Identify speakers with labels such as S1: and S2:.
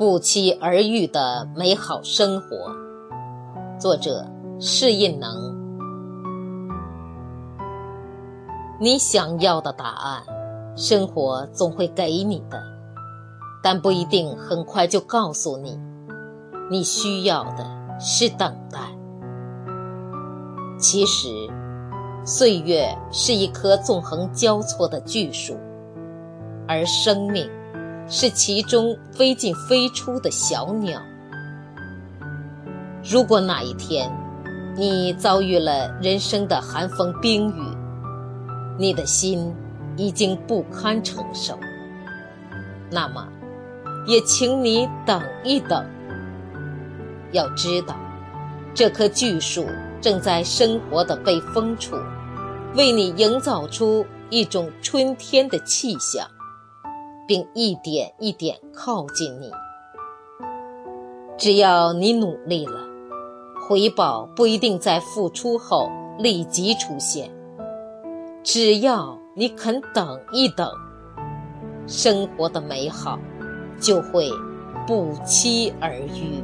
S1: 不期而遇的美好生活，作者释印能。你想要的答案，生活总会给你的，但不一定很快就告诉你。你需要的是等待。其实，岁月是一棵纵横交错的巨树，而生命。是其中飞进飞出的小鸟。如果哪一天，你遭遇了人生的寒风冰雨，你的心已经不堪承受，那么，也请你等一等。要知道，这棵巨树正在生活的背风处，为你营造出一种春天的气象。并一点一点靠近你。只要你努力了，回报不一定在付出后立即出现。只要你肯等一等，生活的美好就会不期而遇。